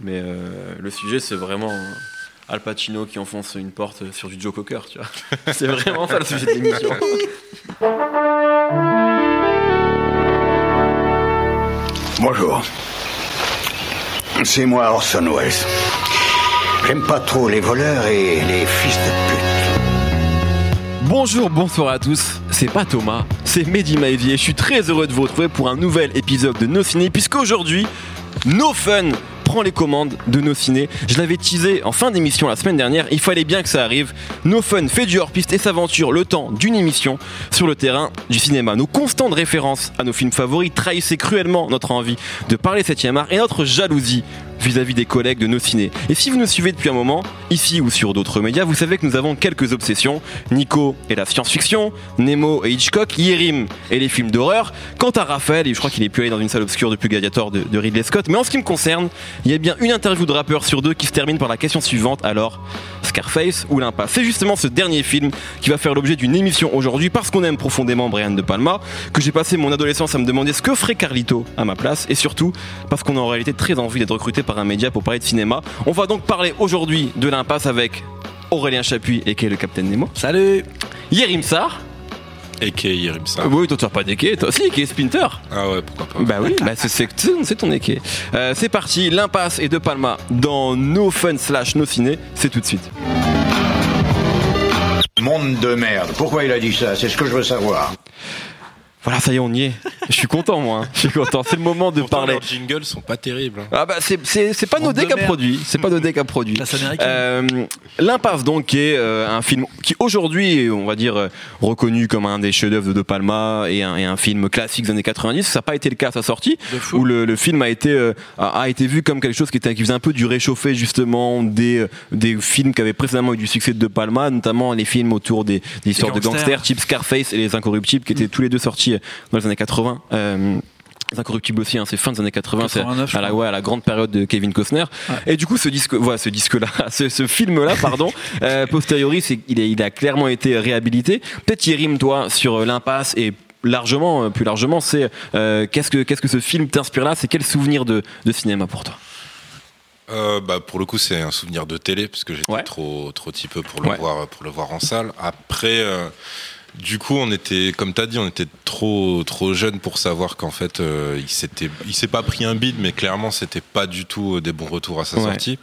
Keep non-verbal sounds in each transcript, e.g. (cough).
Mais euh, le sujet, c'est vraiment Al Pacino qui enfonce une porte sur du Joe Cocker, tu vois. (laughs) c'est vraiment ça le sujet de l'émission. Bonjour. C'est moi Orson Welles. J'aime pas trop les voleurs et les fils de pute. Bonjour, bonsoir à tous, c'est pas Thomas, c'est Mehdi Maivier. Je suis très heureux de vous retrouver pour un nouvel épisode de No Ciné, puisqu'aujourd'hui, No Fun les commandes de nos ciné. Je l'avais teasé en fin d'émission la semaine dernière, il fallait bien que ça arrive. No Fun fait du hors-piste et s'aventure le temps d'une émission sur le terrain du cinéma. Nos constantes références à nos films favoris trahissaient cruellement notre envie de parler 7ème art et notre jalousie vis-à-vis des collègues de nos ciné. Et si vous nous suivez depuis un moment, ici ou sur d'autres médias, vous savez que nous avons quelques obsessions. Nico et la science-fiction, Nemo et Hitchcock, Yerim et les films d'horreur. Quant à Raphaël, et je crois qu'il est plus allé dans une salle obscure depuis Gladiator de, de Ridley Scott. Mais en ce qui me concerne, il y a bien une interview de rappeur sur deux qui se termine par la question suivante. Alors, Scarface ou l'impasse? C'est justement ce dernier film qui va faire l'objet d'une émission aujourd'hui parce qu'on aime profondément Brian De Palma, que j'ai passé mon adolescence à me demander ce que ferait Carlito à ma place et surtout parce qu'on a en réalité très envie d'être recruté par un média pour parler de cinéma. On va donc parler aujourd'hui de l'impasse avec Aurélien Chapuis et qui est le Capitaine Nemo. Salut Yerim Sar. Et qui est Yerim Sarr. Oui, toi tu as pas d'équé, toi aussi, qui est Splinter. Ah ouais, pourquoi pas. Bah oui, bah c'est- c'est c'est ton équé. Euh, c'est parti, l'impasse et De Palma dans No Fun slash No Ciné, c'est tout de suite. Monde de merde. Pourquoi il a dit ça? C'est ce que je veux savoir. Voilà, ça y est, on y est. Je suis content, moi. hein. Je suis content. C'est le moment de Pourtant, parler. leurs jingles sont pas terribles. hein. Ah bah c'est c'est c'est pas Monde Nodé de qui a merde. produit, c'est pas Nodé produit. Euh, L'impasse donc qui est euh, un film qui aujourd'hui est, on va dire euh, reconnu comme un des chefs-d'œuvre de De Palma et un, et un film classique des années 90. Ça n'a pas été le cas à sa sortie où le, le film a été euh, a, a été vu comme quelque chose qui était qui faisait un peu du réchauffé justement des des films qui avaient précédemment eu du succès de De Palma, notamment les films autour des, des histoires de gangsters. gangsters, type Scarface et Les Incorruptibles qui étaient tous les deux sortis dans les années 80. Euh, les Incorruptibles aussi, hein, c'est fin des années 80, c'est 89, je à la, crois. ouais, à la grande période de Kevin Costner. Et du coup, ce disque, voilà, ce disque-là, (laughs) ce, ce film-là, pardon, (laughs) euh, posteriori, c'est, il, est- il a clairement été réhabilité. Peut-être Yerim, toi, sur euh, l'impasse et largement, euh, plus largement, c'est euh, qu'est-ce que qu'est-ce que ce film t'inspire là? C'est quel souvenir de, de cinéma pour toi? Euh, bah, pour le coup, c'est un souvenir de télé, parce que j'étais Ouais. trop, trop petit peu pour le, Ouais. voir, pour le voir en salle. Après, euh, du coup, on était, comme tu as dit, on était trop, trop jeunes pour savoir qu'en fait, euh, il s'est pas pris un bide, mais clairement, c'était pas du tout euh, des bons retours à sa Ouais. sortie.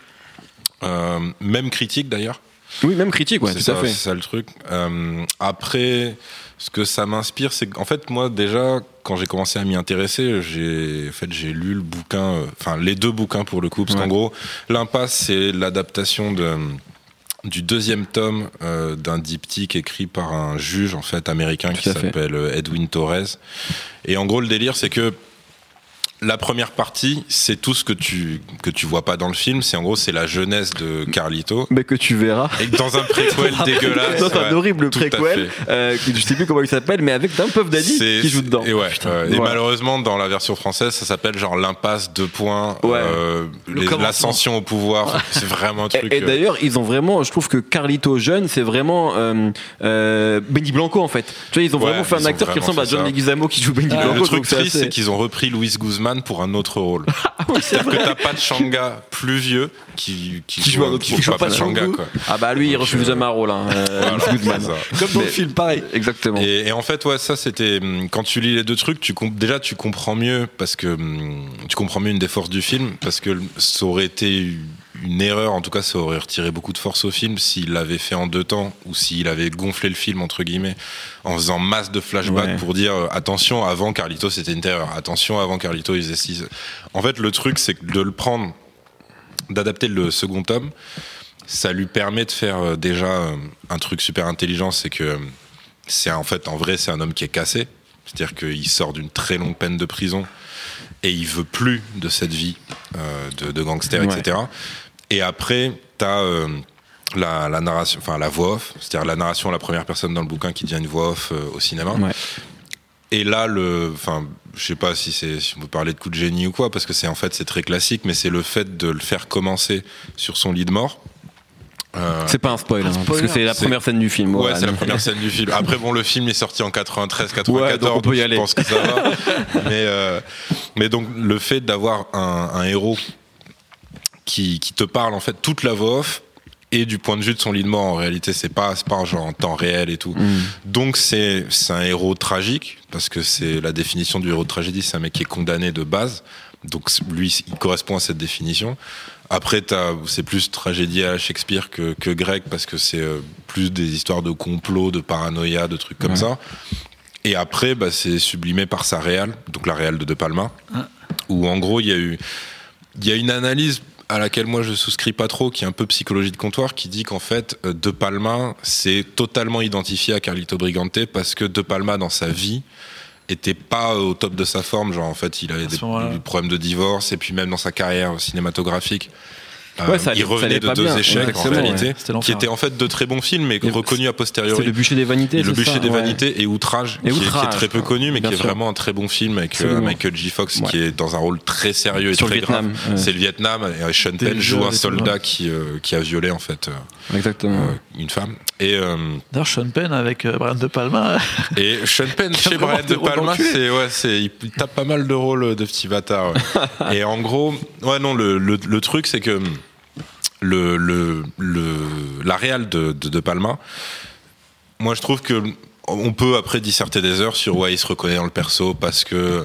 Euh, même critique d'ailleurs. Oui, même critique, ouais, c'est tout ça, à fait. c'est ça le truc. Euh, après, ce que ça m'inspire, c'est qu'en fait, moi, déjà, quand j'ai commencé à m'y intéresser, j'ai en fait, j'ai lu le bouquin, enfin, les deux bouquins pour le coup, parce Ouais. qu'en gros, L'Impasse, c'est l'adaptation de du deuxième tome euh, d'un diptyque écrit par un juge en fait américain qui Tout s'appelle euh, Edwin Torres. Et en gros, le délire, c'est que la première partie, c'est tout ce que tu que tu vois pas dans le film. C'est en gros, c'est la jeunesse de Carlito. Mais que tu verras. Et que dans un préquel (laughs) dégueulasse. Dans un ouais, horrible préquel, euh, je sais plus comment il s'appelle, mais avec d'un Puff Daddy qui joue dedans. Et, ouais, ouais. Et Voilà. malheureusement, dans la version française, ça s'appelle genre l'impasse deux points, Ouais. euh, Le l'ascension au pouvoir. (laughs) c'est vraiment un truc. Et, et euh, d'ailleurs, ils ont vraiment, je trouve que Carlito jeune, c'est vraiment euh, euh, Benny Blanco en fait. Tu vois, ils ont Ouais, vraiment fait un acteur qui ressemble à John. Leguizamo qui joue Benny le Blanco. truc donc c'est triste, c'est qu'ils ont repris Louis Guzman pour un autre rôle. (laughs) C'est-à-dire que t'as pas de Shanga plus vieux qui, qui, Qui joue un autre- qui joue joue pas pas de Shanga, Django. quoi. Ah bah lui, il refuse euh, un rôle. Hein, euh, (laughs) Voilà. Comme dans le film, pareil. Exactement. Et, et en fait, ouais, ça c'était hum, quand tu lis les deux trucs, tu déjà tu comprends mieux parce que hum, tu comprends mieux une des forces du film parce que ça aurait été une erreur, en tout cas, ça aurait retiré beaucoup de force au film s'il l'avait fait en deux temps ou s'il avait gonflé le film entre guillemets en faisant masse de flashbacks Ouais. pour dire euh, attention avant Carlito c'était une terreur, attention avant Carlito il faisait ci. En fait, le truc c'est de le prendre, d'adapter le second tome, ça lui permet de faire euh, déjà euh, un truc super intelligent, c'est que c'est en fait en vrai c'est un homme qui est cassé, c'est-à-dire qu'il sort d'une très longue peine de prison et il veut plus de cette vie euh, de, de gangster, Ouais. etc. Et après, t'as euh, la, la narration, enfin la voix off, c'est-à-dire la narration à la première personne dans le bouquin qui devient une voix off euh, au cinéma. Ouais. Et là, le, enfin, je sais pas si c'est, si on peut parler de coup de génie ou quoi, parce que c'est en fait c'est très classique, mais c'est le fait de le faire commencer sur son lit de mort. Euh, C'est pas un spoil, hein, parce spoiler. que c'est la première scène du film. Ouais, voilà. c'est la première scène du film. Après, bon, le film est sorti en 93, 94. Ouais, donc on peut y je aller. pense que ça va. mais, euh, mais donc, le fait d'avoir un, un héros qui, qui te parle en fait toute la voix off et du point de vue de son lit de mort en réalité c'est pas c'est pas un genre en temps réel et tout. Donc c'est c'est un héros tragique parce que c'est la définition du héros de tragédie c'est un mec qui est condamné de base. Donc lui il correspond à cette définition. Après c'est plus tragédie à Shakespeare que que grec parce que c'est euh, plus des histoires de complot de paranoïa de trucs comme Ouais. ça. Et après bah, c'est sublimé par sa réal donc la réal de De Palma où en gros il y a eu il y a une analyse à laquelle moi je souscris pas trop, qui est un peu psychologie de comptoir, qui dit qu'en fait euh, De Palma c'est totalement identifié à Carlito Brigante parce que De Palma dans sa vie était pas au top de sa forme, genre en fait il avait des, des problèmes de divorce et puis même dans sa carrière cinématographique. Euh, Ouais, ça allait- il revenait de deux bien, échecs en réalité, ouais. Qui étaient en fait de très bons films, mais reconnus a C'est posteriori. le bûcher des vanités. Le c'est bûcher ça des Ouais. vanités et Outrage, Et qui, est- qui Outrage, est très peu connu, mais bien qui est vraiment un très bon film avec euh. Michael J. Fox, qui est dans un rôle très sérieux et Sur très Vietnam, grave. C'est le Vietnam, et Sean Penn joue un soldat qui, euh, qui a violé en fait euh, Exactement. une femme. Et, D'ailleurs, Sean Penn avec Brian De Palma. et Sean Penn (laughs) chez Brian De Palma, c'est ouais, c'est il tape pas mal de rôles de petit bâtard. (laughs) et en gros, ouais non, le truc c'est que le, le, le la réal de, de De Palma, moi je trouve que on peut après disserter des heures sur ouais il se reconnaît dans le perso parce que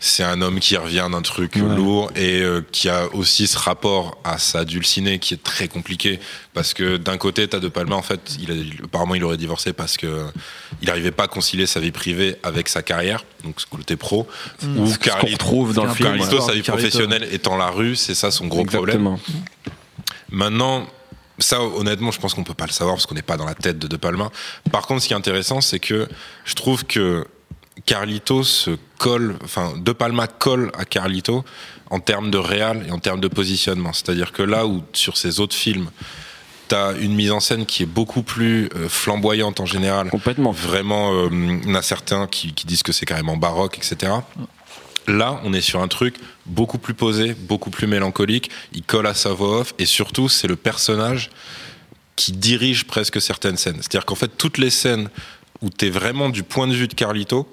c'est un homme qui revient d'un truc Ouais. lourd et euh, qui a aussi ce rapport à sa dulcinée qui est très compliqué parce que d'un côté t'as De Palma en fait il a, apparemment il aurait divorcé parce que il n'arrivait pas à concilier sa vie privée avec sa carrière donc ce côté pro ou Ce qu'on Carlito, retrouve dans le film. Carlito, sa vie professionnelle étant la rue c'est ça son gros problème Exactement. Maintenant, ça, honnêtement, je pense qu'on peut pas le savoir parce qu'on n'est pas dans la tête de De Palma. Par contre, ce qui est intéressant, c'est que je trouve que Carlito se colle, enfin, De Palma colle à Carlito en termes de réal et en termes de positionnement. C'est-à-dire que là où, sur ses autres films, t'as une mise en scène qui est beaucoup plus euh, flamboyante en général, Complètement. Vraiment, euh, il y en a certains qui, qui disent que c'est carrément baroque, etc. Là, on est sur un truc beaucoup plus posé, beaucoup plus mélancolique. Il colle à sa voix off et surtout, c'est le personnage qui dirige presque certaines scènes. C'est-à-dire qu'en fait, toutes les scènes où tu es vraiment du point de vue de Carlito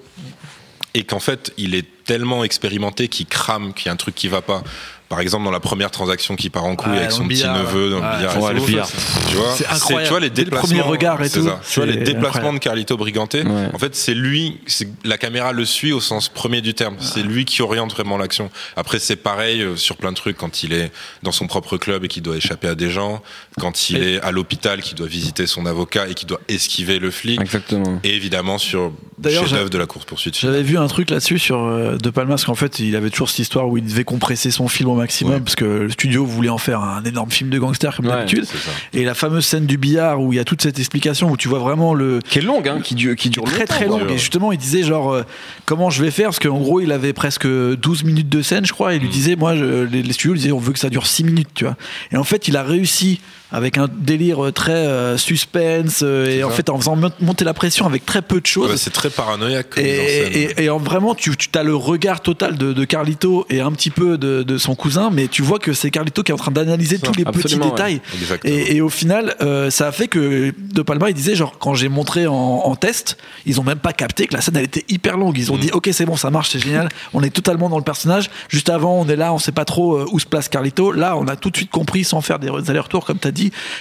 et qu'en fait, il est tellement expérimenté qu'il crame, qu'il y a un truc qui va pas. Par exemple, dans la première transaction qui part en couille avec son petit neveu dans le billard. Ouais, et le billard. Tu vois, C'est. Tu vois les le déplacements. premier regard et c'est tout, ça. Tu vois les déplacements incroyable. de Carlito Briganté. Ouais. En fait, c'est lui, c'est- la caméra le suit au sens premier du terme. C'est lui qui oriente vraiment l'action. Après, c'est pareil euh, sur plein de trucs quand il est dans son propre club et qu'il doit échapper à des gens, quand il Et- est à l'hôpital, qu'il doit visiter son avocat et qu'il doit esquiver le flic. Exactement. Et évidemment sur D'ailleurs, chef-d'œuvre j'a- de la course poursuite. J'avais vu un truc là-dessus sur euh, De Palma, parce qu'en fait, il avait toujours cette histoire où il devait compresser son film au maximum, Ouais. parce que le studio voulait en faire un énorme film de gangster, comme Ouais, d'habitude. Et la fameuse scène du billard où il y a toute cette explication où tu vois vraiment le. Qui est longue, hein, qui dure, qui dure Très longtemps, très quoi. long. Et justement, il disait genre euh, comment je vais faire? Parce qu'en gros, il avait presque 12 minutes de scène, je crois. Et il lui Mm. disait, moi, je- les, les studios lui disaient, on veut que ça dure 6 minutes, tu vois. Et en fait, il a réussi avec un délire très euh, suspense euh, et en fait en faisant mon- monter la pression avec très peu de choses. Ouais, c'est très paranoïaque comme Et, scène. et- et en vraiment, tu, tu as le regard total de, de Carlito et un petit peu de, de son cousin, mais tu vois que c'est Carlito qui est en train d'analyser tous les petits ouais. détails. Et, et au final, euh, ça a fait que De Palma, il disait, genre, quand j'ai montré en, en test, ils ont même pas capté que la scène, elle était hyper longue. Ils ont Mm. dit, ok, c'est bon, ça marche, c'est génial, on est totalement dans le personnage. Juste avant, on est là, on sait pas trop euh, où se place Carlito. Là, on a tout de suite compris, sans faire des allers-retours, comme tu as dit,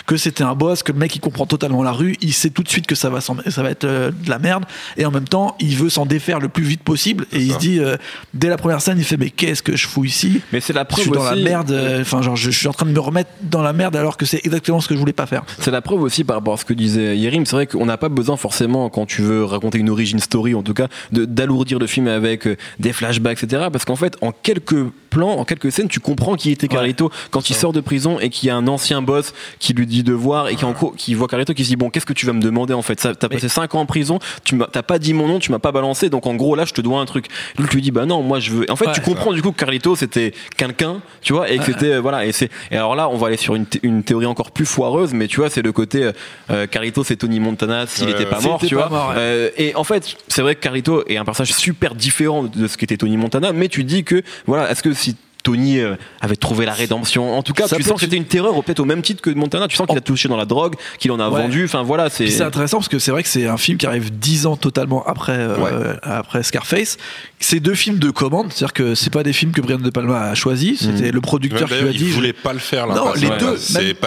que c'était un boss, que le mec, il comprend totalement la rue, il sait tout de suite que ça va, ça va être euh, de la merde. Et en même temps, il veut s'en défaire le plus vite possible. Et il se dit, euh, dès la première scène, il fait, mais qu'est-ce que je fous ici? Mais c'est la je preuve suis dans la aussi- merde, euh, enfin genre je, je suis en train de me remettre dans la merde alors que c'est exactement ce que je voulais pas faire. C'est la preuve aussi par rapport à ce que disait Yerim. C'est vrai qu'on n'a pas besoin forcément, quand tu veux raconter une origin story, en tout cas, d'alourdir le film avec des flashbacks, etc. Parce qu'en fait, en quelques plans, en quelques scènes, tu comprends qui était Carlito quand il sort de prison et qu'il y a un ancien boss qui lui dit de voir et qui, en gros, qui voit Carlito qui se dit bon, qu'est-ce que tu vas me demander en fait? Ça, T'as passé 5 ans en prison, tu m'as t'as pas dit mon nom, tu m'as pas balancé, donc en gros là, je te dois un truc. Lui, tu lui dis bah non, moi je veux. En fait, Ouais. tu comprends du coup que Carlito c'était quelqu'un, tu vois, et que c'était euh, voilà. Et c'est et alors là, on va aller sur une, thé- une théorie encore plus foireuse, mais tu vois, c'est le côté euh, euh, Carlito, c'est Tony Montana s'il était pas mort, tu pas vois. mort, ouais. Euh, et en fait, c'est vrai que Carlito est un personnage super différent de ce qu'était Tony Montana, mais tu dis que voilà, est-ce que si Tony euh, avait trouvé la rédemption. En tout cas, Ça tu sens que c'était une terreur, peut-être au même titre que Montana. Tu sens qu'il a touché dans la drogue, qu'il en a Ouais. vendu. Enfin voilà, c'est. Intéressant parce que c'est vrai que c'est un film qui arrive dix ans totalement après, euh, après Scarface. C'est deux films de commande, c'est-à-dire que c'est pas des films que Brian De Palma a choisi, c'était le producteur qui lui a il dit. voulait pas le faire. Non, l'impasse, les ouais. deux,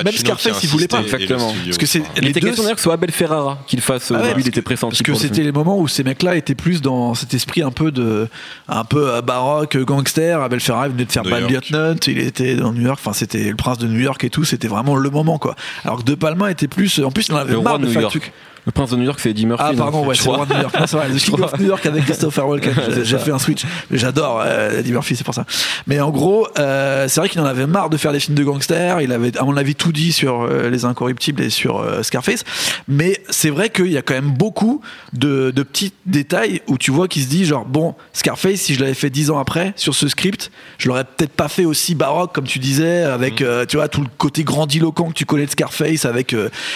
même- Scarface, il voulait pas. le Exactement. studio. Parce que c'est- Il les était deux, question d'ailleurs que ce soit Abel Ferrara qu'il fasse. Ah ouais, lui, il était pressenti. Parce que c'était les moments où ces mecs-là étaient plus dans cet esprit un peu de, un peu euh, baroque, gangster. Abel Ferrara venait de faire York. Lieutenant, il était dans New York, enfin c'était le prince de New York et tout, c'était vraiment le moment quoi. Alors que De Palma était plus, en plus il en avait Le marre de faire le truc. Le prince de New York, c'est Eddie Murphy. Ah pardon, ouais, c'est New York. C'est vrai, King of New York avec Christopher (laughs) Walken. J'ai- fait un switch. J'adore euh, Eddie Murphy, c'est pour ça. Mais en gros, euh, c'est vrai qu'il en avait marre de faire des films de gangsters. Il avait, à mon avis, tout dit sur euh, Les Incorruptibles et sur euh, Scarface. Mais c'est vrai qu'il y a quand même beaucoup de, de petits détails où tu vois qu'il se dit genre bon, Scarface, si je l'avais fait dix ans après sur ce script, je l'aurais peut-être pas fait aussi baroque comme tu disais, avec euh, tu vois tout le côté grandiloquent que tu connais de Scarface, avec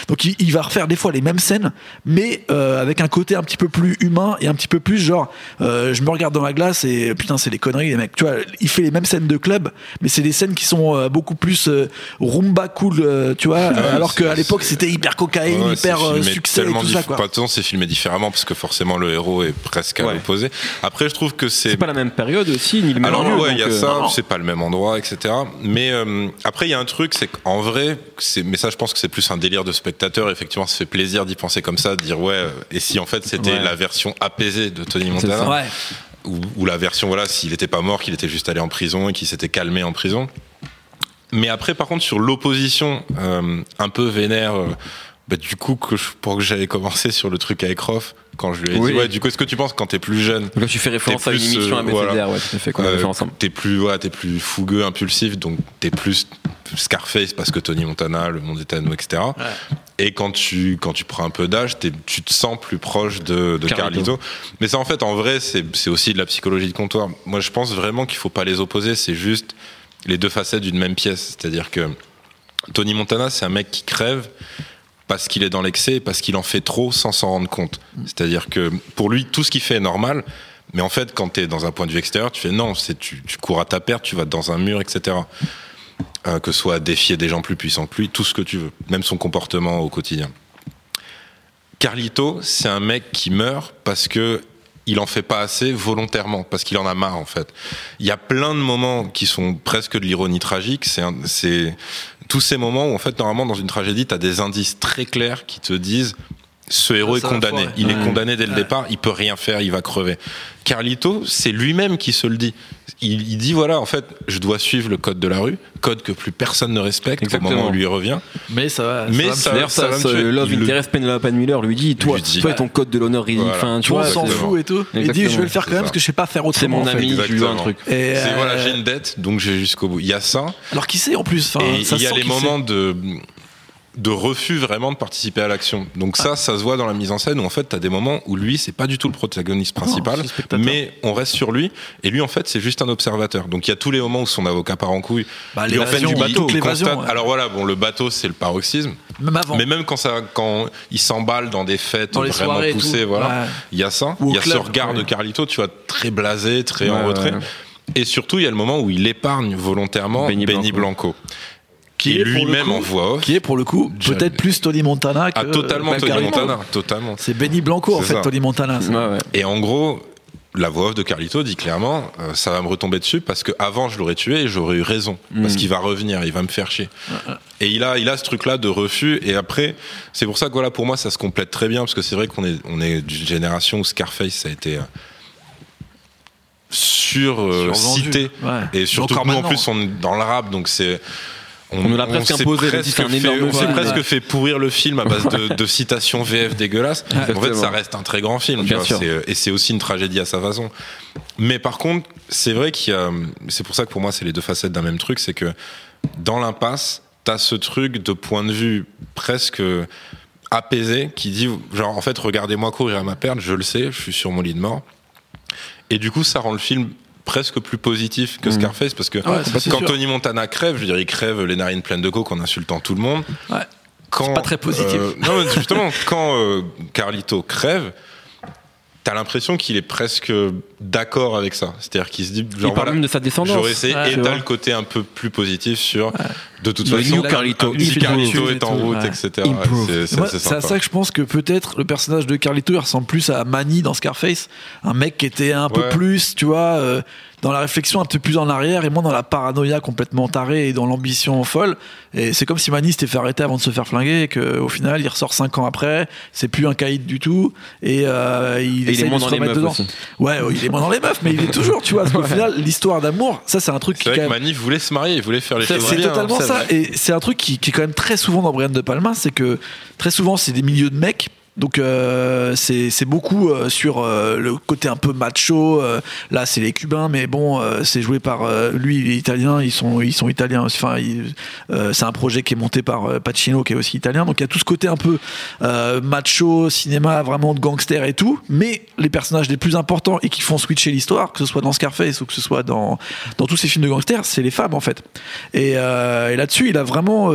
donc il, il va refaire des fois les mêmes scènes, mais euh, avec un côté un petit peu plus humain et un petit peu plus genre euh, je me regarde dans la glace et putain c'est des conneries les mecs, tu vois, il fait les mêmes scènes de club, mais c'est des scènes qui sont euh, beaucoup plus euh, rumba cool, euh, tu vois, alors qu'à l'époque c'était hyper cocaïne, Ouais, hyper succès et tellement tout ça quoi. Pas de temps, c'est filmé différemment parce que forcément le héros est presque à Ouais. l'opposé. Après, je trouve que c'est C'est pas la même période aussi, ni le même Alors lieu, ouais, il y a euh, ça, c'est pas le même endroit, etc. Mais euh, après, il y a un truc, c'est qu'en vrai, c'est, mais ça, je pense que c'est plus un délire de spectateur. Effectivement, ça fait plaisir d'y penser comme ça, de dire ouais. euh, Et si en fait c'était Ouais. la version apaisée de Tony Montana. Ouais. ou, ou la version voilà, s'il était pas mort, qu'il était juste allé en prison et qu'il s'était calmé en prison. Mais après, par contre, sur l'opposition euh, un peu vénère. Euh, bah, du coup, que je, pour que j'avais commencé sur le truc avec Roth, quand je lui ai Oui. dit, ouais, du coup, est-ce que tu penses quand t'es plus jeune, là, tu fais référence à une plus, émission euh, à voilà. ouais, tout à fait, qu'on euh, ensemble. T'es plus, ouais, t'es plus fougueux, impulsif, donc t'es plus Scarface parce que Tony Montana, le monde est à nous, etc. Et quand tu, quand tu prends un peu d'âge, tu te sens plus proche de, de Carlito. Carlito. Mais ça, en fait, en vrai, c'est c'est aussi de la psychologie de comptoir. Moi, je pense vraiment qu'il faut pas les opposer. C'est juste les deux facettes d'une même pièce. C'est-à-dire que Tony Montana, c'est un mec qui crève parce qu'il est dans l'excès, parce qu'il en fait trop sans s'en rendre compte. C'est-à-dire que pour lui, tout ce qu'il fait est normal. Mais en fait, quand tu es dans un point de vue extérieur, tu fais non, c'est tu, tu cours à ta perte, tu vas dans un mur, etc. Euh, que ce soit défier des gens plus puissants que lui, tout ce que tu veux, même son comportement au quotidien. Carlito, c'est un mec qui meurt parce que il en fait pas assez volontairement, parce qu'il en a marre en fait. Il y a plein de moments qui sont presque de l'ironie tragique. C'est tous ces moments où en fait normalement dans une tragédie, tu as des indices très clairs qui te disent ce héros est condamné. Il est condamné dès le Ouais. départ. Il peut rien faire. Il va crever. Carlito, c'est lui-même qui se le dit. Il, il dit voilà, en fait, je dois suivre le code de la rue, code que plus personne ne respecte Exactement. au moment où lui revient. Mais ça va. Mais va ça-. D'ailleurs, ça, va ça, tuer. Love Il le- Interest Penelope Miller lui dit Toi, lui dit. toi et ton code de l'honneur ridicule. Voilà. Tu Toi, vois, on s'en fout et tout. Il dit je vais le faire quand C'est même ça. parce que je sais pas faire c'est autrement. mon en fait. ami, je lui veux un truc. Et, C'est euh, voilà, j'ai une dette, donc j'ai jusqu'au bout. Il y a ça. Alors qui sait en plus ça il y a les moments de de refus vraiment de participer à l'action. Donc Ah. ça, ça se voit dans la mise en scène où en fait, tu as des moments où lui, c'est pas du tout le protagoniste principal, mais on reste sur lui et lui en fait, c'est juste un observateur. Donc il y a tous les moments où son avocat part en couille. Bah, et en fait, il- bateau, il constate- ouais. Alors voilà, bon, le bateau, c'est le paroxysme, Même avant. mais même quand ça quand il s'emballe dans des fêtes Dans vraiment poussées, voilà, Ouais. il y a ça, il y a ce regard ouais. de Carlito, tu vois, très blasé, très en retrait. Et surtout, il y a le moment où il épargne volontairement Benny Benny, Blanco. Blanco. Qui, Qui est lui-même coup- en voix off. Qui est pour le coup peut-être plus Tony Montana que. Ah, totalement Tony. Montana, totalement. C'est Benny Blanco en fait, ça. Tony Montana. ça. Ouais, ouais. Et en gros, la voix off de Carlito dit clairement, euh, ça va me retomber dessus parce que avant je l'aurais tué et j'aurais eu raison parce qu'il va revenir, il va me faire chier. Et il a, il a ce truc-là de refus. Et après, c'est pour ça que voilà, pour moi, ça se complète très bien parce que c'est vrai qu'on est, on est d'une génération où Scarface ça a été euh, sur euh, cité Ouais. et surtout nous en plus on est dans le rap donc c'est On nous l'a presque s'est imposé, presque c'est un fait- énorme on s'est film. presque fait pourrir le film à base de, de citations VF dégueulasses. en fait, ça reste un très grand film, tu Bien vois, sûr. c'est- et c'est aussi une tragédie à sa façon. Mais par contre, c'est vrai qu'il y a, c'est pour ça que pour moi, c'est les deux facettes d'un même truc, c'est que dans l'impasse, t'as ce truc de point de vue presque apaisé qui dit, genre, en fait, regardez-moi courir à ma perte, je le sais, je suis sur mon lit de mort. Et du coup, ça rend le film presque plus positif que Scarface parce que Mm. Ouais, quand sûr. Tony Montana crève, je veux dire, il crève les narines pleines de coke en insultant tout le monde. Ouais. Quand, pas très positif. euh, non, mais justement, quand euh, Carlito crève, t'as l'impression qu'il est presque d'accord avec ça. C'est-à-dire qu'il se dit, Il genre, parle voilà, même de sa descendance. j'aurais essayé. Ouais, et t'as le côté un peu plus positif sur, de toute Le façon, new Carlito, improve. Carlito est en route, ouais. etc. C'est- à ça que je pense que peut-être le personnage de Carlito il ressemble plus à Manny dans Scarface, un mec qui était un peu plus, tu vois, euh, dans la réflexion un peu plus en arrière et moins dans la paranoïa complètement tarée et dans l'ambition folle. Et c'est comme si Manny s'était fait arrêter avant de se faire flinguer et qu'au final il ressort cinq ans après, c'est plus un caïd du tout et euh, il Et il essaye est moins de se dans les remettre meufs dedans. aussi. Ouais, il est moins dans les meufs, mais il est toujours, tu vois, parce qu'au final l'histoire d'amour, ça c'est un truc qui C'est vrai quand que même- Manif voulait se marier, il voulait faire les choses c'est bien. totalement hein, ça. vrai. Et c'est un truc qui, qui est quand même très souvent dans Brian De Palma, c'est que très souvent c'est des milieux de mecs. Donc euh, c'est beaucoup euh, sur euh, le côté un peu macho. euh, là c'est les Cubains, mais bon c'est joué par lui il est italien. Ils sont ils sont italiens. Enfin c'est un projet qui est monté par Pacino qui est aussi italien. Donc il y a tout ce côté un peu macho, cinéma vraiment de gangster et tout. Mais les personnages les plus importants et qui font switcher l'histoire, que ce soit dans Scarface ou que ce soit dans dans tous ces films de gangsters, c'est les femmes en fait. Et, là-dessus, il a vraiment.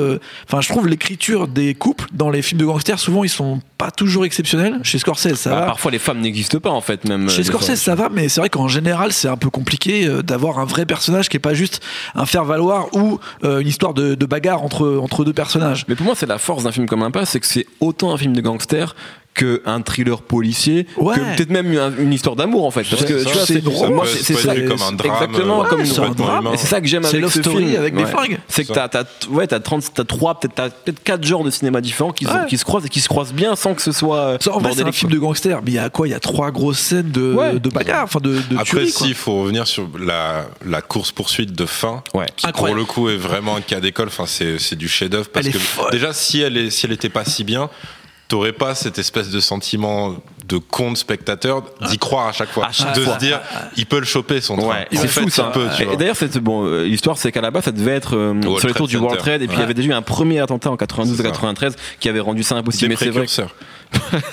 Enfin, je trouve l'écriture des couples dans les films de gangsters, souvent, ils sont pas toujours exceptionnels. Chez Scorsese, ça Bah, va. parfois les femmes n'existent pas en fait même. Chez euh, fois. Scorsese, ça va, mais c'est vrai qu'en général, c'est un peu compliqué euh, d'avoir un vrai personnage qui est pas juste un faire-valoir ou euh, une histoire de, de bagarre entre, entre deux personnages. Mais pour moi, c'est la force d'un film comme Impasse, c'est que c'est autant un film de gangster qu'un thriller policier, Ouais. que peut-être même une, une histoire d'amour en fait. Parce que Ouais, tu ça, vois, c'est c'est drôle. Ça moi, c'est ça. comme un drame, Exactement, euh, comme c'est un drame. Et c'est ça que j'aime C'est avec ce film. avec des fringues. C'est que t'as, t'as, ouais, t'as 30, t'as trois, peut-être, t'as peut-être quatre genres de cinéma différents qui, sont- Ouais. qui se croisent et qui se croisent bien sans que ce soit. euh, Ça, en vrai, c'est un film de gangster, mais il y a quoi? Il y a trois grosses scènes de, Ouais. de bagarre, enfin de, de Après, tuerie, quoi. s'il faut revenir sur la, la course-poursuite de fin, Ouais. qui pour le coup est vraiment un cas d'école, enfin, c'est, c'est du chef-d'œuvre. Parce que déjà, si elle, est, si elle était pas si bien, t'aurais pas cette espèce de sentiment de con de spectateur d'y croire à chaque fois. À chaque de fois. se dire, il peut le choper son train. Ouais, c'est fou c'est ça. un peu, tu Et d'ailleurs, cette, bon, euh, l'histoire, c'est qu'à la base, ça devait être euh, World sur les Trade tours du World. Trade, et puis il y avait déjà eu un premier attentat en 92 C'est ça. 93 qui avait rendu ça impossible. Des Mais c'est vrai.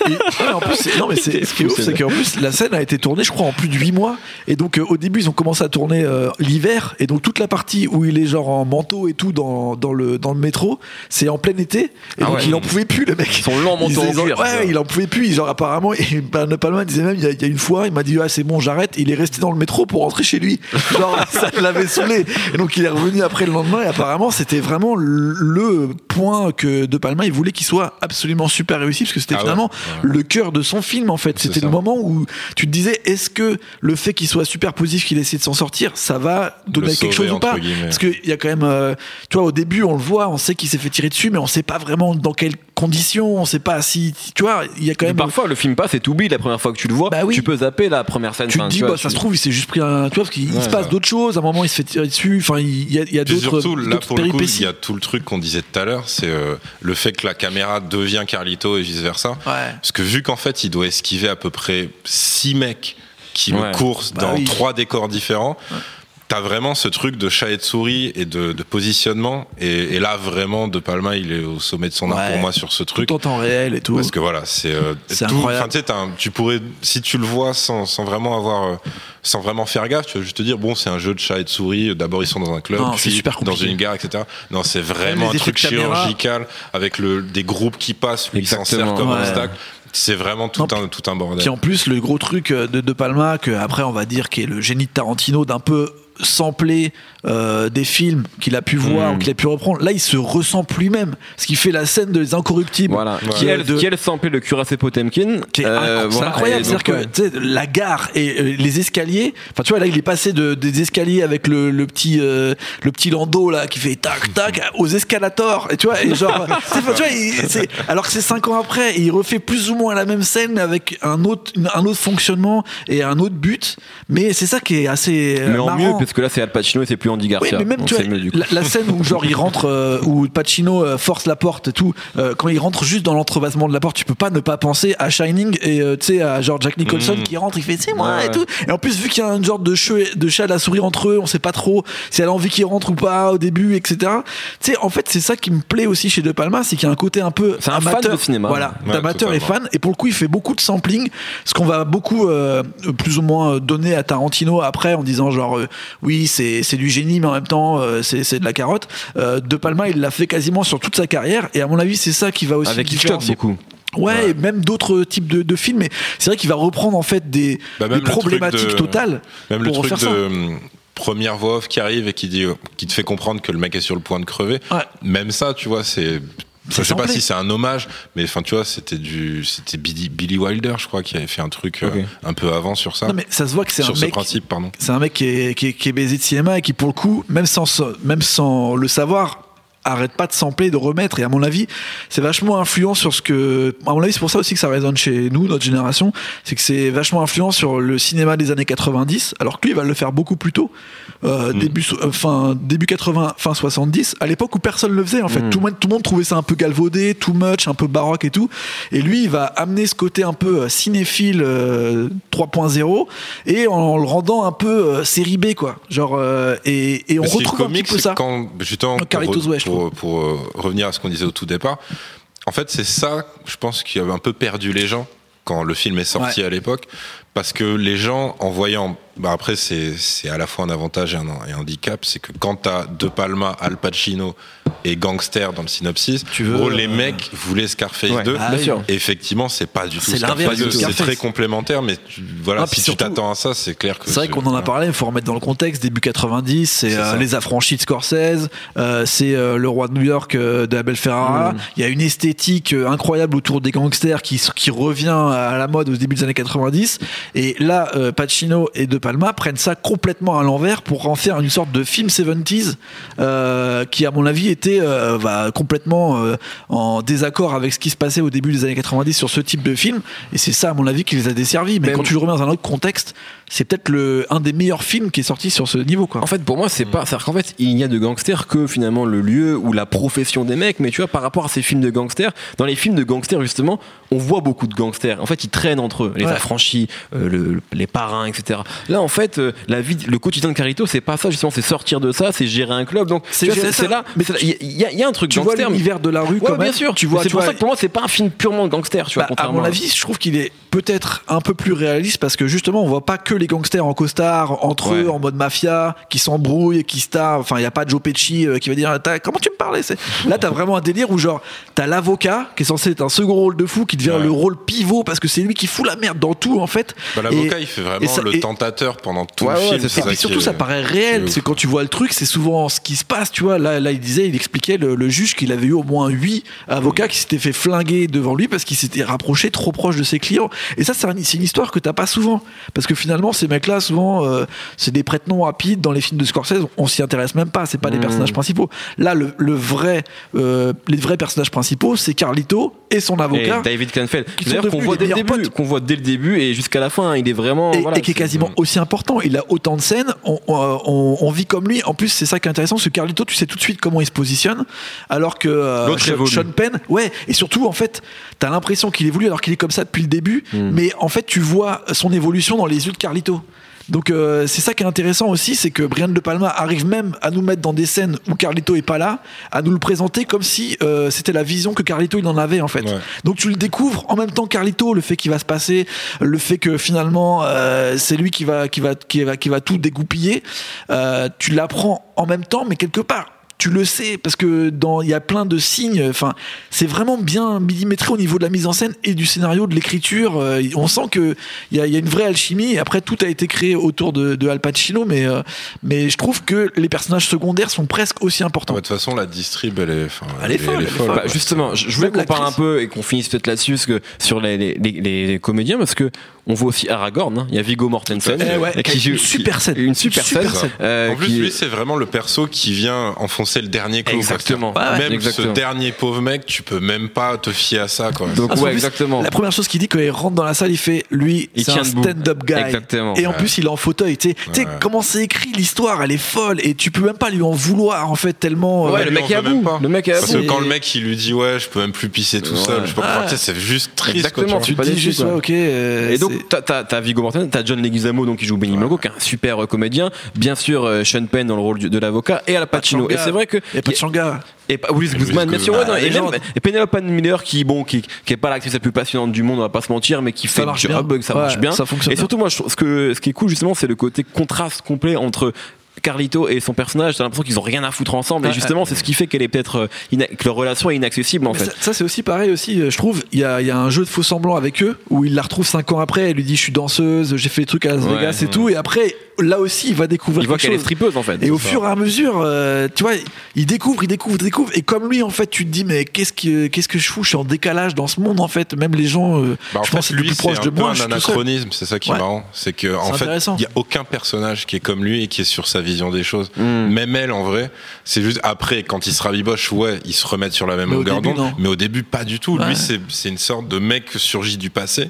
Et- en plus, non, mais (laughs) c'est, ce qui est ouf, c'est qu'en plus, la scène a été tournée, je crois, en plus de 8 mois. Et donc, euh, au début, ils ont commencé à tourner euh, l'hiver. Et donc, toute la partie où il est genre en manteau et tout dans, dans, le, dans le métro, c'est en plein été. Et Ah donc, ouais. il en pouvait plus, le mec. Son long manteau Ils- en cuir, Ouais, il en pouvait plus. Genre, apparemment, et De Palma disait même, il y, a, il y a une fois, il m'a dit, ah, c'est bon, j'arrête. Il est resté dans le métro pour rentrer chez lui. Genre, (laughs) ça l'avait saoulé. Et donc, il est revenu après le lendemain. Et apparemment, c'était vraiment le, point que De Palma, il voulait qu'il soit absolument super réussi parce que c'était Ah finalement Ouais. le cœur de son film en fait. C'était le moment où tu te disais est-ce que le fait qu'il soit super positif, qu'il essaie de s'en sortir, ça va donner quelque chose ou pas? guillemets. Parce qu'il y a quand même, euh, tu vois, au début on le voit, on sait qu'il s'est fait tirer dessus, mais on sait pas vraiment dans quelles conditions, on sait pas si, tu vois, il y a quand Mais même. parfois, le film passe et t'oublies la première fois que tu le vois. Bah oui. Tu peux zapper la première scène. tu te dis, vois, bah, ça tu- se trouve, il s'est juste pris un. Tu vois, parce qu'il Ouais, se passe ouais. d'autres choses. À un moment, il se fait tirer dessus. Enfin, il y a, il y a d'autres. surtout, là, pour le coup, il péripéties. y a tout le truc qu'on disait tout à l'heure, c'est euh, le fait que la caméra devient Carlito et vice versa. Ouais. Parce que vu qu'en fait, il doit esquiver à peu près six mecs qui Ouais. le coursent Bah dans oui. trois décors différents. T'as vraiment ce truc de chat et de souris et de, de positionnement. Et, et là, vraiment, De Palma, il est au sommet de son art Ouais. pour moi sur ce truc. Tout en temps réel et tout. Parce que voilà, c'est euh, incroyable. enfin, tu sais, t'as un- tu pourrais, si tu le vois sans, sans vraiment avoir, euh, sans vraiment faire gaffe, tu vas juste te dire bon, c'est un jeu de chat et de souris. D'abord, ils sont dans un club, Non, puis super dans une gare, etc. Non, c'est vraiment un truc chirurgical avec le des groupes qui passent, lui s'en sert comme Ouais. obstacle. C'est vraiment tout Non, un tout un bordel. Puis en plus, le gros truc euh, de De Palma, que après on va dire qui est le génie de Tarantino, d'un peu sampler euh, des films qu'il a pu voir ou qu'il a pu reprendre. Là, il se ressent plus lui-même. Ce qui fait la scène de Les Incorruptibles. Voilà. Ouais. Qui, elle, De- qui elle samplait le cuirassé Potemkin. qui est Euh, voilà. incroyable. C'est-à-dire que ouais. la gare et euh, les escaliers. Enfin, tu vois, là, il est passé de, des escaliers avec le, le petit euh, le petit landau là qui fait tac tac aux escalators. Et tu vois, et genre, (laughs) tu vois, il- alors que c'est cinq ans après, et il refait plus ou moins la même scène mais avec un autre un autre fonctionnement et un autre but. Mais c'est ça qui est assez Mais en marrant. mieux, parce que là, c'est Al Pacino et c'est plus Andy Oui, Garcia. mais même tu vois, la, la scène où genre il rentre, euh, où Pacino euh, force la porte et tout, euh, quand il rentre juste dans l'entrebassement de la porte, tu peux pas ne pas penser à Shining et euh, tu sais à genre Jack Nicholson Mhm. qui rentre, il fait c'est moi Ouais, et tout. Et en plus vu qu'il y a un genre de chat, de chat à la souris entre eux, on sait pas trop si elle a envie qu'il rentre ou pas au début, etc. Tu sais, en fait c'est ça qui me plaît aussi chez De Palma, c'est qu'il y a un côté un peu C'est un fan amateur, de cinéma. voilà, Ouais, d'amateur et fan. Et pour le coup, il fait beaucoup de sampling, ce qu'on va beaucoup euh, plus ou moins donner à Tarantino après en disant genre oui c'est c'est du génie mais en même temps euh, c'est c'est de la carotte. Euh, de Palma il l'a fait quasiment sur toute sa carrière et à mon avis c'est ça qui va aussi Avec le Hitchcock, beaucoup. Ouais, et même d'autres types de, de films. Mais c'est vrai qu'il va reprendre en fait des, Bah, des problématiques de- totales Même le truc de ça. euh, première voix off qui arrive et qui dit, qui te fait comprendre que le mec est sur le point de crever. Ouais. Même ça, tu vois, c'est. Je sais pas si c'est un hommage, mais enfin, tu vois, c'était du, c'était Billy, Billy Wilder, je crois, qui avait fait un truc euh, un peu avant sur ça. Non, mais ça se voit que c'est un sur ce mec. principe, pardon. C'est un mec qui est, qui, est, qui est baisé de cinéma et qui, pour le coup, même sans, même sans le savoir, arrête pas de sampler, de remettre. Et à mon avis, c'est vachement influent sur ce que. À mon avis, c'est pour ça aussi que ça résonne chez nous, notre génération. C'est que c'est vachement influent sur le cinéma des années 90, alors que lui, il va le faire beaucoup plus tôt. Euh, début, so- euh, fin, début 80, fin 70, à l'époque où personne le faisait en fait. Tout, le monde, tout le monde trouvait ça un peu galvaudé, too much, un peu baroque et tout. Et lui, il va amener ce côté un peu euh, cinéphile euh, 3.0 et en, le rendant un peu euh, série B quoi. Genre euh, et, et on retrouve un comique, petit peu ça. Quand, justement, Carlitos Way, je pour, pour, euh, revenir à ce qu'on disait au tout départ, en fait, c'est ça, je pense, qui avait un peu perdu les gens quand le film est sorti à l'époque. Parce que les gens, en voyant. Bah après, c'est c'est à la fois un avantage et un, et un handicap. C'est que quand t'as De Palma, Al Pacino et Gangster dans le synopsis, Tu veux, gros, les euh, mecs voulaient Scarface Ouais, 2. Ah effectivement, c'est pas du tout Scarface de 2. C'est très complémentaire, mais tu- voilà, Ah, si surtout- tu t'attends à ça, c'est clair que. C'est vrai qu'on en a parlé, il faut remettre dans le contexte, début 90, c'est euh, les affranchis de Scorsese, euh, c'est le roi de New York euh, de Abel Ferrara, Mmh. il y a une esthétique incroyable autour des gangsters qui, qui revient à la mode au début des années 90, et là, euh, Pacino et De Palma prennent ça complètement à l'envers pour en faire une sorte de film 70s, euh, qui à mon avis était euh, bah, complètement en désaccord avec ce qui se passait au début des années 90 sur ce type de film, et c'est ça à mon avis qui les a desservis, mais Même- quand tu le remets dans un autre contexte, c'est peut-être le un des meilleurs films qui est sorti sur ce niveau quoi. En fait, pour moi, c'est pas. C'est-à-dire qu'en fait, il n'y a de gangsters que finalement le lieu ou la profession des mecs. Mais tu vois, par rapport à ces films de gangsters, dans les films de gangsters, justement, on voit beaucoup de gangsters. En fait, ils traînent entre eux, les Ouais. affranchis, euh, le- les parrains, etc. Là, en fait, euh, la vie, le quotidien de Carito, c'est pas ça, justement, c'est sortir de ça, c'est gérer un club. Donc, C'est tu vois, là. Mais Il y, a- il y a un truc tu vois gangster. mais- l'univers de la rue Ouais, quand bien même. sûr. Tu vois, c'est tu pour vois, ça que pour moi, c'est pas un film purement gangster, tu vois. Bah, à mon avis, je trouve qu'il est peut-être un peu plus réaliste parce que justement, on voit pas que les gangsters en costard entre Ouais. eux en mode mafia qui s'embrouillent, qui se tarent. Enfin, il y a pas Joe Pesci euh, qui va dire comment tu me parlais Là, t'as vraiment un délire où genre t'as l'avocat qui est censé être un second rôle de fou qui devient Ouais. le rôle pivot parce que c'est lui qui fout la merde dans tout en fait. Bah, L'avocat, il fait vraiment ça- le tentateur pendant tout Ouais, le film. c'est Et puis surtout, ça paraît réel. est C'est quand tu vois le truc, c'est souvent ce qui se passe. Tu vois, là, là, il disait, il expliquait le, le juge qu'il avait eu au moins huit avocats qui s'étaient fait flinguer devant lui parce qu'il s'était rapproché trop proche de ses clients. Et ça, c'est un- c'est une histoire que t'as pas souvent, parce que finalement, ces mecs-là, souvent, euh, c'est des prête-noms rapides dans les films de Scorsese. On s'y intéresse même pas. C'est pas les Mmh. personnages principaux. Là, le, le vrai, euh, les vrais personnages principaux, c'est Carlito et son Et avocat. David sont d'ailleurs qu'on voit dès le début, qu'on voit dès le début et jusqu'à la fin, il est vraiment et, voilà, et qui est quasiment aussi important. Il a autant de scènes, on, on- on- on vit comme lui. En plus, c'est ça qui est intéressant, parce que Carlito, tu sais tout de suite comment il se positionne, alors que euh. Sean Penn, ouais, et surtout, en fait, t'as l'impression qu'il évolue alors qu'il est comme ça depuis le début, Hmm. mais en fait, tu vois son évolution dans les yeux de Carlito. Donc euh, c'est ça qui est intéressant aussi, c'est que Brian De Palma arrive même à nous mettre dans des scènes où Carlito est pas là, à nous le présenter comme si euh, c'était la vision que Carlito il en avait en fait. Ouais. Donc tu le découvres en même temps Carlito, le fait qu'il va se passer, le fait que finalement euh, c'est lui qui va qui va qui va qui va tout dégoupiller. Euh, tu l'apprends en même temps, mais quelque part. Tu le sais parce que dans il y a plein de signes. Enfin, c'est vraiment bien millimétré au niveau de la mise en scène et du scénario, de l'écriture. Euh, on sent que il y a, il y a une vraie alchimie. Et après, tout a été créé autour de, de Al Pacino, mais euh, mais je trouve que les personnages secondaires sont presque aussi importants. De toute façon, la distrib, elle est, enfin, Elle est folle, elle est folle. Bah, justement, je je voulais qu'on parle un peu et qu'on finisse peut-être là-dessus parce que sur les, les, les- les comédiens parce que on voit aussi Aragorn, hein. il y a Viggo Mortensen. Eh ouais, et qui a une super scène. une super scène. scène. euh, En plus, qui- lui, c'est vraiment le perso qui vient enfoncer le dernier clou. Exactement. Ouais, ouais. Même Exactement. ce dernier pauvre mec, tu peux même pas te fier à ça. Quoi. donc Ah, ouais plus, exactement. La première chose qu'il dit quand il rentre dans la salle, il fait lui, Il c'est tient un stand-up guy. Exactement. Et en Ouais. plus, il est en fauteuil. Tu sais, Tu sais Ouais. comment c'est écrit l'histoire, elle est folle et tu peux même pas lui en vouloir en fait tellement. Ouais, euh, le lui, mec est à bout. pas. Le mec est à Parce bout. que quand le mec il lui dit ouais, je peux même plus pisser tout Ouais. seul, je sais pas pourquoi, tu sais, c'est juste triste. Exactement, tu dis juste ouais, ok. euh, Et donc, c'est- t'as, t'as Viggo Mortensen, t'as John Leguizamo donc qui joue Benny Blanco, qui est un super euh, comédien. Bien sûr, euh, Sean Penn dans le rôle de l'avocat et Al Pacino. Et c'est vrai que et pas de. Et Willis Guzman, bien sûr, Ah, et, légende. même, et Penelope Miller qui, bon, qui, qui est pas l'actrice la plus passionnante du monde, on va pas se mentir, mais qui Ça fait le marche job, bien. ça marche bien. ça fonctionne et surtout, moi, ce, que, ce qui est cool, justement, c'est le côté contraste complet entre Carlito et son personnage, t'as l'impression qu'ils ont rien à foutre ensemble. Et justement, c'est ce qui fait qu'elle est peut-être euh, que leur relation est inaccessible en Mais fait. ça, ça, c'est aussi pareil aussi, euh, je trouve. Il y a, y a un jeu de faux semblant avec eux où il la retrouve cinq ans après. Elle lui dit je suis danseuse, j'ai fait des trucs à Las Ouais, Vegas et tout. Et après, là aussi, il va découvrir Il voit qu'elle est chose. strippeuse en fait. Et au C'est ça. fur et à mesure, euh, tu vois, il découvre, il découvre, il découvre. Et comme lui, en fait, tu te dis, mais qu'est-ce que, qu'est-ce que je fous? Je suis en décalage dans ce monde, en fait. Même les gens, euh, Bah, en je fait, pense, que le lui, plus c'est proche un de moi, un tout seul. anachronisme, c'est ça qui Ouais. est marrant. C'est que, en C'est fait, il n'y a aucun personnage qui est comme lui et qui est sur sa vision des choses. Mm. Même elle, en vrai, c'est juste après, quand il se rabiboche, ouais, ils se remettent sur la même longueur d'onde. Mais au début, pas du tout. Ouais. Lui, c'est c'est une sorte de mec surgi du passé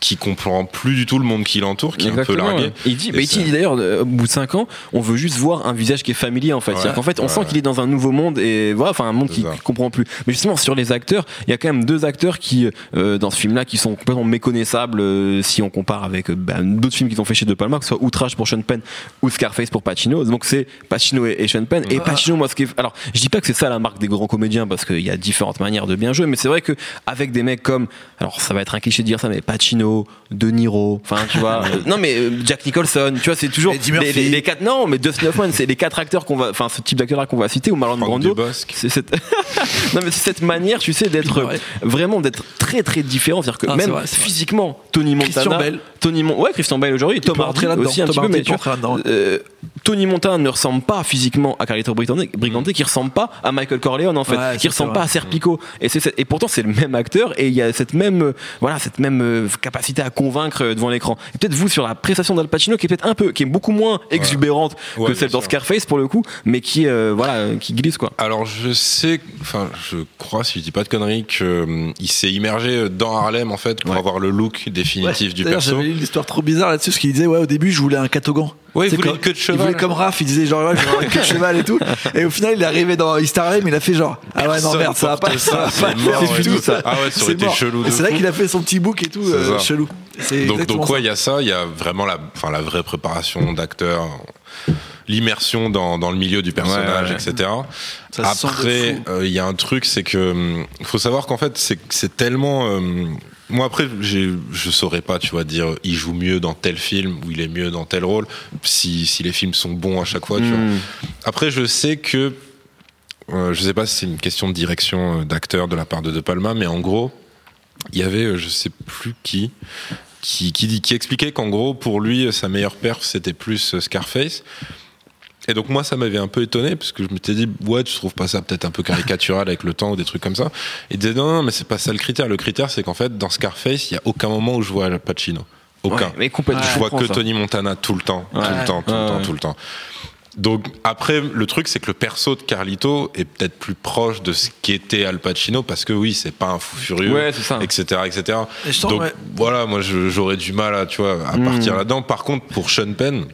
qui comprend plus du tout le monde qui l'entoure, qui est un peu largué. ouais. Il dit, bah, il dit d'ailleurs, euh, au bout de 5 ans, on veut juste voir un visage qui est familier en fait. Ouais, qu'en fait, on ouais, sent qu'il est dans un nouveau monde et voilà, enfin un monde qu'il comprend plus. Mais justement, sur les acteurs, il y a quand même deux acteurs qui, euh, dans ce film-là, qui sont complètement méconnaissables euh, si on compare avec bah, d'autres films qu'ils ont fait chez De Palma, que ce soit Outrage pour Sean Penn ou Scarface pour Pacino. Donc c'est Pacino et, et Sean Penn. Et Ah. Pacino, moi, ce qui est... alors, je dis pas que c'est ça la marque des grands comédiens parce qu'il y a différentes manières de bien jouer, mais c'est vrai que avec des mecs comme, alors ça va être un cliché de dire ça, mais Pacino, De Niro, enfin tu vois, euh, (laughs) non mais euh, Jack Nicholson, tu vois, c'est toujours les, les- les quatre, non, mais Dustin Hoffman, c'est les quatre acteurs qu'on va, enfin ce type d'acteur là qu'on va citer ou Marlon Brando. C'est cette, (laughs) non mais c'est cette manière, tu sais, d'être vraiment d'être très très différent, c'est-à-dire que Ah, même vrai, physiquement, Tony Montana, Christian Bale. Tony Mon, ouais Christian Bale aujourd'hui, Tom Hardy aussi un Tom petit peu, mais tu vois, euh, Tony Montana ne ressemble pas physiquement à Carlito Brigante, Brigante qui ressemble pas à Michael Corleone en fait, Ouais, qui ressemble pas à. Serpico. Et c'est et pourtant c'est le même acteur et il y a cette même euh, voilà cette même euh, capacité à convaincre euh, devant l'écran. Et peut-être vous sur la prestation d'Al Pacino qui est peut-être un peu qui est beaucoup moins exubérante Ouais, que celle dans. Scarface pour le coup, mais qui euh, voilà euh, qui glisse quoi. Alors je sais, enfin je crois si je dis pas de conneries qu'il s'est immergé dans Harlem en fait pour avoir le look définitif du perso. J'avais une histoire trop bizarre là-dessus, parce qu'il disait, ouais, au début, je voulais un catogan. Ouais, il voulait comme- une queue de Il cheval. voulait comme Raph, il disait genre, ouais, je une queue de cheval et tout. Et au final, il est arrivé dans East Harlem, il a fait genre, ah ouais, non, merde, ça va pas, porte ça va ça, pas c'est tout, ça. Ah ouais, ça aurait été chelou Et c'est là qu'il a fait son petit book et tout, euh, ça. chelou. Donc, donc ça. ouais, il y a ça, il y a vraiment la, enfin, la vraie préparation d'acteur, l'immersion dans, dans le milieu du personnage, Ouais, ouais. etc. Ça Après, euh, il y a un truc, c'est que hum, faut savoir qu'en fait, c'est c'est tellement. hum, moi après, je saurais pas, tu vois, dire il joue mieux dans tel film ou il est mieux dans tel rôle, si, si les films sont bons à chaque fois. Tu vois. Mm. Après, je sais que, euh, je sais pas si c'est une question de direction euh, d'acteur de la part de De Palma, mais en gros, il y avait, euh, je sais plus qui, qui, qui, dit- qui expliquait qu'en gros, pour lui, sa meilleure perf, c'était plus euh, Scarface. Et donc moi, ça m'avait un peu étonné, parce que je m'étais dit, ouais, tu trouves pas ça peut-être un peu caricatural avec le temps ou des trucs comme ça? Il disait, non, non, mais c'est pas ça le critère. Le critère, c'est qu'en fait, dans Scarface, il y a aucun moment où je vois Al Pacino. Aucun. Ouais, mais complètement. Je vois que ça. Tony Montana tout le temps, tout le temps, tout le temps, tout le temps. Donc après, le truc, c'est que le perso de Carlito est peut-être plus proche de ce qu'était Al Pacino, parce que oui, c'est pas un fou furieux, Ouais, c'est ça. etc., etc. Et Donc ouais. voilà, moi j'aurais du mal à, tu vois, à Mm. partir là-dedans. Par contre, pour Sean Penn,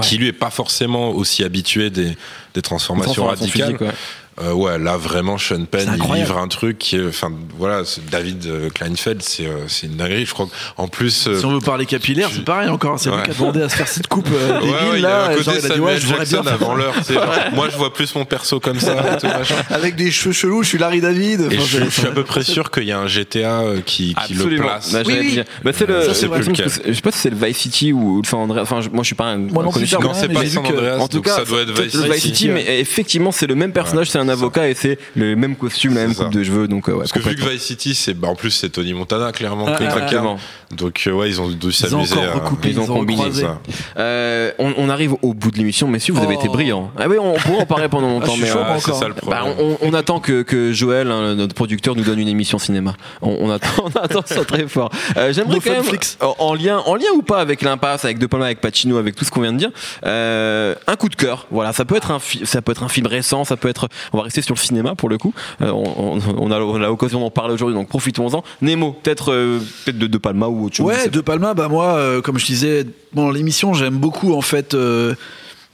qui lui est pas forcément aussi habitué des, des transformations Transformation radicales, physique, ouais. Euh, ouais, là vraiment Sean Penn, C'est il livre un truc qui, est- enfin voilà, c'est David euh, Kleinfeld, c'est euh, c'est une dinguerie. Je crois qu'en plus, euh, Si on veut parler capillaire, c'est pareil encore. C'est lui Ouais. qui a demandé à se faire cette coupe euh, (laughs) Ouais, ouais, il y là. avait un genre, côté il a dit, Samuel ouais, Jackson avant l'heure. genre, (laughs) Moi, je vois plus mon perso comme ça. tout. (laughs) Avec des cheveux chelous, je suis Larry David. Et Enfin, je, c'est- je suis à peu près sûr qu'il y a un GTA qui, qui le Absolument. place. Bah, Oui, oui. Bah, c'est le. Je sais c'est lequel. c'est- Je pas si c'est le Vice City ou le San Andreas. Enfin, moi, je suis pas un. Moi non c'est pas San que- Andreas, En tout cas, ça doit être Vice le Vice City. City, mais effectivement, c'est le même personnage, c'est un avocat et c'est le même costume, la même coupe ça. de cheveux, donc euh, ouais. Parce que vu que Vice City, c'est bah, en plus c'est Tony Montana clairement Ah, que ah. Donc euh, ouais, ils ont dû Ils ont s'amuser. encore recoupé, ils ils ont ont combiné ça. Euh, on, on arrive au bout de l'émission, messieurs, vous avez Oh. été brillants. Ah oui, on pourrait en parler pendant Ah, longtemps, suis mais euh, c'est ça le bah, problème. on, on attend que, que Joël, hein, notre producteur, nous donne une émission cinéma. On, on attend, (laughs) on attend ça très fort. Euh, J'aimerais quand même, Funflix. en, en lien, en lien ou pas avec l'impasse, avec De Palma, avec Pacino, avec tout ce qu'on vient de dire, euh, un coup de cœur. Voilà, ça peut être un, ça peut être un film récent, ça peut être. On va rester sur le cinéma pour le coup. Euh, on, on- on a, on a l'occasion d'en parler aujourd'hui, donc profitons-en. Nemo, peut-être, euh, peut-être de De Palma ou autre chose. je Ouais, De Palma, bah moi, euh, comme je disais, bon, l'émission, j'aime beaucoup en fait euh,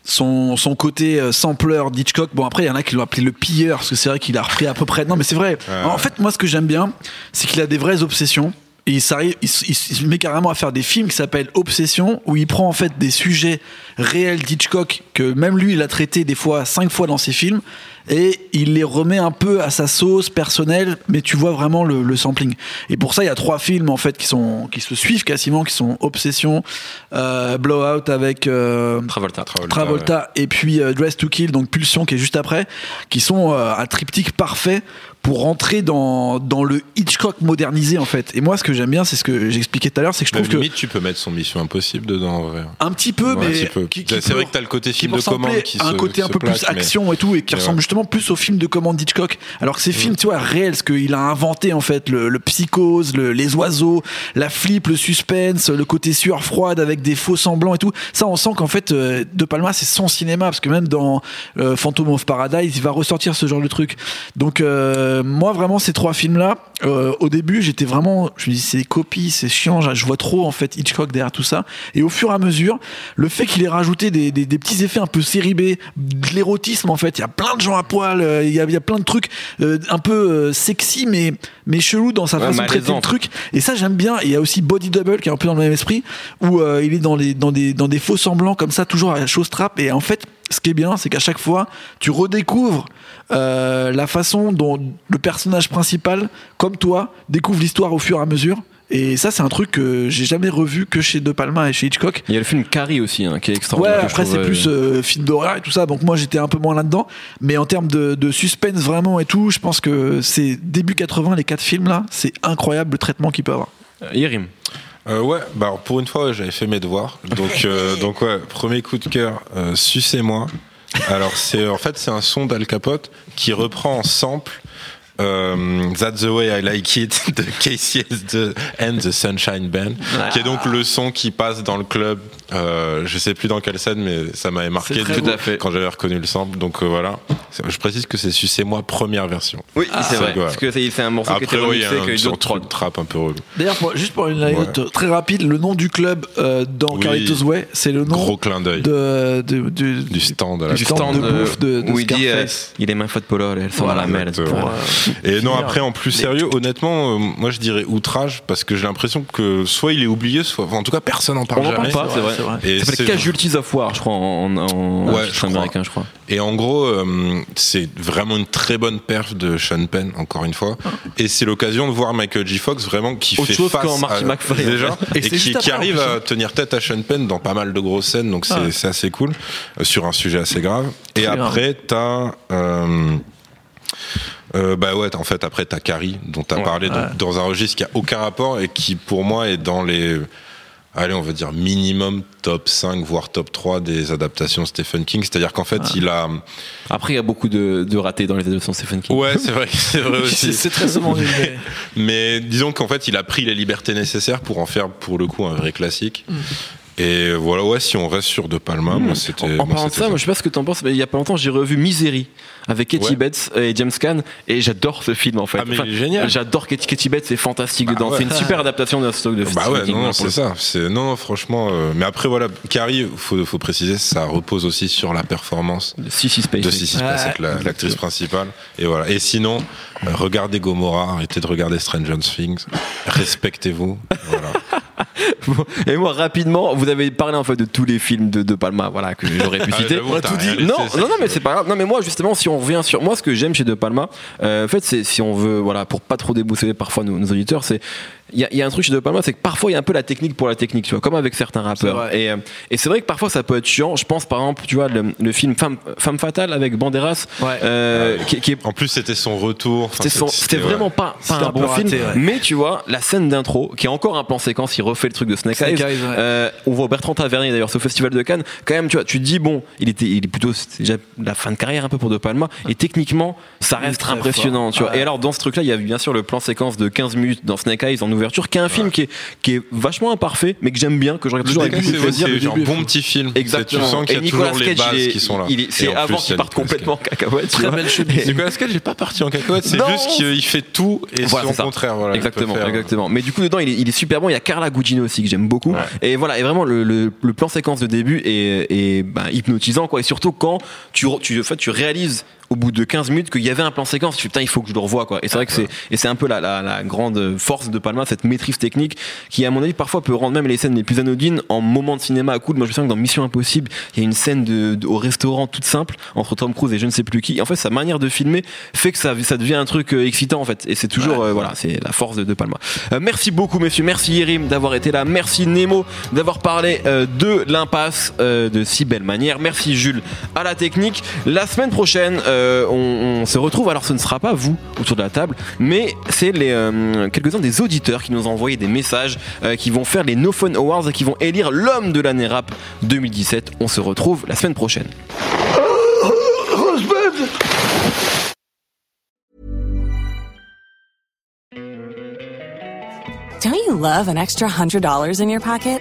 son, son côté euh, sampleur d'Hitchcock. Bon, après, il y en a qui l'ont appelé le pilleur, parce que c'est vrai qu'il a repris à peu près. Non, mais c'est vrai. Ouais. En fait, moi, ce que j'aime bien, c'est qu'il a des vraies obsessions. Et il, s'arrive- il, se- il se met carrément à faire des films qui s'appellent Obsession, où il prend en fait des sujets réels d'Hitchcock que même lui il a traité des fois cinq fois dans ses films, et il les remet un peu à sa sauce personnelle, mais tu vois vraiment le, le sampling. Et pour ça, il y a trois films en fait qui sont qui se suivent quasiment, qui sont Obsession, euh, Blowout avec euh, Travolta. Travolta et puis euh, Dress to Kill, donc Pulsion qui est juste après, qui sont euh, un triptyque parfait pour rentrer dans, dans le Hitchcock modernisé en fait. Et moi, ce que j'aime bien, c'est ce que j'expliquais tout à l'heure, c'est que je Même trouve que limite, tu peux mettre son Mission Impossible dedans, en vrai. un petit peu, Ouais, mais C'est vrai que t'as le côté film de commande qui un se- côté un peu place, plus action et tout, et qui ressemble ouais. justement plus au film de commande d'Hitchcock. Alors que ces films, tu vois, réels, ce qu'il a inventé en fait, le, le psychose, le- les oiseaux, la flip, le suspense, le côté sueur froide avec des faux semblants et tout. Ça, on sent qu'en fait, euh, De Palma, c'est son cinéma, parce que même dans euh, Phantom of Paradise, il va ressortir ce genre de truc. Donc, euh, moi, vraiment, ces trois films-là, euh, au début, j'étais vraiment, je me dis, c'est des copies, c'est chiant, je vois trop en fait Hitchcock derrière tout ça. Et au fur et à mesure, le fait qu'il ait rajouté des, des- des petits effets un peu série B, de l'érotisme en fait, il y a plein de gens à poil, euh, il y a, il y a plein de trucs euh, un peu euh, sexy mais mais chelou dans sa Ouais, façon de traiter le truc. Et ça j'aime bien. Et il y a aussi Body Double qui est un peu dans le même esprit où euh, il est dans les dans des dans des faux semblants comme ça, toujours à la chose trap. Et en fait, ce qui est bien, c'est qu'à chaque fois, tu redécouvres euh, la façon dont le personnage principal, comme toi, découvre l'histoire au fur et à mesure. Et ça, c'est un truc que j'ai jamais revu que chez De Palma et chez Hitchcock. Il y a le film Carrie aussi, hein, qui est Ouais, extraordinaire. je après c'est plus euh, euh, film d'horreur et tout ça, donc moi j'étais un peu moins là-dedans. Mais en termes de, de suspense vraiment et tout, je pense que c'est début 80, les quatre films là, c'est incroyable le traitement qu'il peut avoir. Yerim. Euh, ouais, bah alors pour une fois, j'avais fait mes devoirs. Donc, euh, (laughs) donc ouais, premier coup de cœur, euh, Sucez-moi. Alors, c'est en fait, c'est un son d'Al Capote qui reprend en sample euh, That's the way I like it de Casey the, and the Sunshine Band, qui est donc le son qui passe dans le club. Euh, je sais plus dans quelle scène, mais ça m'avait marqué Tout à fait. quand j'avais reconnu le sample. Donc euh, voilà, je précise que c'est Sucez-moi première version. Oui, c'est vrai. ouais. Parce que c'est un morceau qui Après, était y a remixé, un qui a eu sur d'autres truc prods. trap un peu relou. D'ailleurs, juste pour une anecdote très rapide, le nom du club euh, dans Oui. Carlitos Way, c'est le nom Gros clin d'œil de, de- de- du stand à la du stand de bouffe de, où il dit il est main faute polo, sont dans la euh, Et non, après, en plus sérieux, honnêtement, moi je dirais outrage parce que j'ai l'impression que soit il est oublié, soit. en tout cas, personne n'en parle On n'en parle jamais. pas, c'est vrai. C'est vrai. Et Ça s'appelle Casualties of War, je crois, en, en, Ouais, je crois. américain, je crois. Et en gros, euh, c'est vraiment une très bonne perf de Sean Penn, encore une fois. Et c'est l'occasion de voir Michael J. Fox vraiment qui Autre fait chose face qu'en Marty à- McFly, déjà fait. et, qui, arrive à hein. tenir tête à Sean Penn dans pas mal de grosses scènes. Donc c'est Ah. assez cool euh, sur un sujet assez grave. Et après, t'as euh, euh, bah ouais, en fait, après, t'as Carrie, dont t'as Ouais, parlé, donc, dans un registre qui a aucun rapport et qui, pour moi, est dans les, allez, on va dire minimum top 5, voire top 3 des adaptations Stephen King. C'est-à-dire qu'en fait, il a, Après, il y a beaucoup de, de ratés dans les adaptations Stephen King. ouais, c'est vrai, c'est vrai (laughs) aussi. c'est très souvent mais- (laughs) Mais disons qu'en fait, il a pris les libertés nécessaires pour en faire, pour le coup, un vrai classique. Mm. Et voilà, ouais, si on reste sur De Palma, moi, c'était. En, en parlant de ça, moi, je sais pas ce que t'en penses, mais il y a pas longtemps, j'ai revu Misery avec Katie Ouais. Bates et James Caan, et j'adore ce film en fait. Ah, mais il est génial. J'adore Katie, Katie Bates, c'est fantastique Bah dedans. ouais. C'est une super adaptation de stock de Bah Stephen ouais, non, hein, non, c'est ça. C'est non, non, franchement. euh, mais après, voilà, Carrie, faut, faut préciser, ça repose aussi sur la performance coup. Sissy Space. de Sissy Spacek, la- l'actrice principale. Et voilà. Et sinon, euh, regardez Gomorrah, arrêtez de regarder Stranger Things, respectez-vous. Voilà. (laughs) Et moi, rapidement, vous avez parlé en fait de tous les films de De Palma, voilà, que j'aurais pu Ah, citer. rien laissé, Non, non, non, mais c'est c'est pas grave. Non, mais moi, justement, si on revient sur moi, ce que j'aime chez De Palma, euh, en fait, c'est si on veut, voilà, pour pas trop déboussoler parfois nos, nos auditeurs, c'est il y, a- il y a un truc chez De Palma, c'est que parfois il y a un peu la technique pour la technique, tu vois, comme avec certains rappeurs. Et, euh, et c'est vrai que parfois ça peut être chiant. Je pense par exemple, tu vois, le, le film Femme, Femme fatale avec Banderas, Ouais. euh, qui, qui est En plus, c'était son retour. Enfin, c'était son- c'était vraiment ouais. pas, pas C'était un un bon raté, film, ouais. mais tu vois, la scène d'intro, qui est encore un plan séquence, il refait le truc de Snake, Snake Eyes. Eyes, ouais. Euh, on voit Bertrand Tavernier d'ailleurs, c'est au Festival de Cannes. Quand même, tu vois, tu te dis, bon, il était, il est plutôt, déjà la fin de carrière un peu pour De Palma, et techniquement, ça reste impressionnant, fort. tu vois. Ouais. Et alors, dans ce truc-là, il y a bien sûr le plan séquence de 15 minutes dans Snake Eyes en ouverture, qui est un film qui est, qui est vachement imparfait, mais que j'aime bien, que je regarde toujours avec beaucoup de plaisir. C'est genre bon petit film. Exactement. Tu sens qu'il y a Nicolas toujours les Cage, bases qui sont là. c'est avant qu'il parte complètement en cacahuète. Très belle chemise. (laughs) Nicolas Cage, il est pas parti en cacahuète, c'est juste qu'il fait tout et son contraire. Exactement, faire- exactement. Mais du coup, dedans, il est, il est super bon. Il y a Carla Gugino aussi que j'aime beaucoup. Et voilà, et vraiment, le, plan séquence de début est, bah, hypnotisant, quoi. Et surtout quand tu, re- tu, en fait, tu réalises au bout de 15 minutes qu'il y avait un plan séquence. Je suis putain, il faut que je le revoie quoi. Et c'est vrai que c'est et c'est un peu la, la, la grande force de Palma, cette maîtrise technique qui à mon avis parfois peut rendre même les scènes les plus anodines en moment de cinéma à coup. Moi je sens que dans Mission Impossible, il y a une scène de, de- au restaurant toute simple entre Tom Cruise et je ne sais plus qui. Et en fait, sa manière de filmer fait que ça ça devient un truc euh, excitant en fait. Et c'est toujours euh, voilà, c'est la force de, de Palma. Euh, merci beaucoup messieurs, merci Yerim d'avoir été là, merci Nemo d'avoir parlé euh, de l'impasse euh, de si belle manière. Merci Jules à la technique. La semaine prochaine, euh, on, se retrouve. Alors, ce ne sera pas vous autour de la table, mais c'est euh, quelques-uns des auditeurs qui nous ont envoyé des messages, euh, qui vont faire les No Fun Awards et qui vont élire l'homme de l'année rap 2017. On se retrouve la semaine prochaine. Don't you love an extra $100 in your pocket?